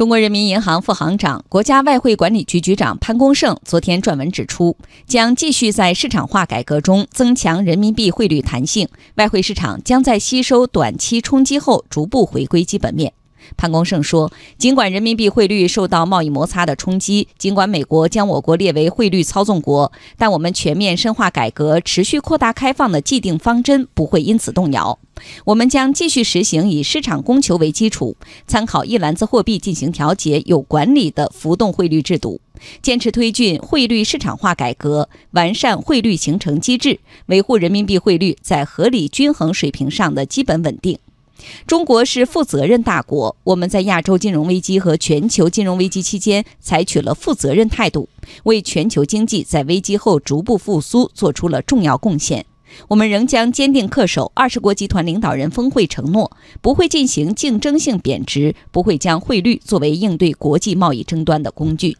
中国人民银行副行长、国家外汇管理局局长潘功胜昨天撰文指出，将继续在市场化改革中增强人民币汇率弹性，外汇市场将在吸收短期冲击后逐步回归基本面。潘功胜说：“尽管人民币汇率受到贸易摩擦的冲击，尽管美国将我国列为汇率操纵国，但我们全面深化改革、持续扩大开放的既定方针不会因此动摇。我们将继续实行以市场供求为基础、参考一篮子货币进行调节、有管理的浮动汇率制度，坚持推进汇率市场化改革，完善汇率形成机制，维护人民币汇率在合理均衡水平上的基本稳定。”中国是负责任大国，我们在亚洲金融危机和全球金融危机期间采取了负责任态度，为全球经济在危机后逐步复苏做出了重要贡献。我们仍将坚定恪守二十国集团领导人峰会承诺，不会进行竞争性贬值，不会将汇率作为应对国际贸易争端的工具。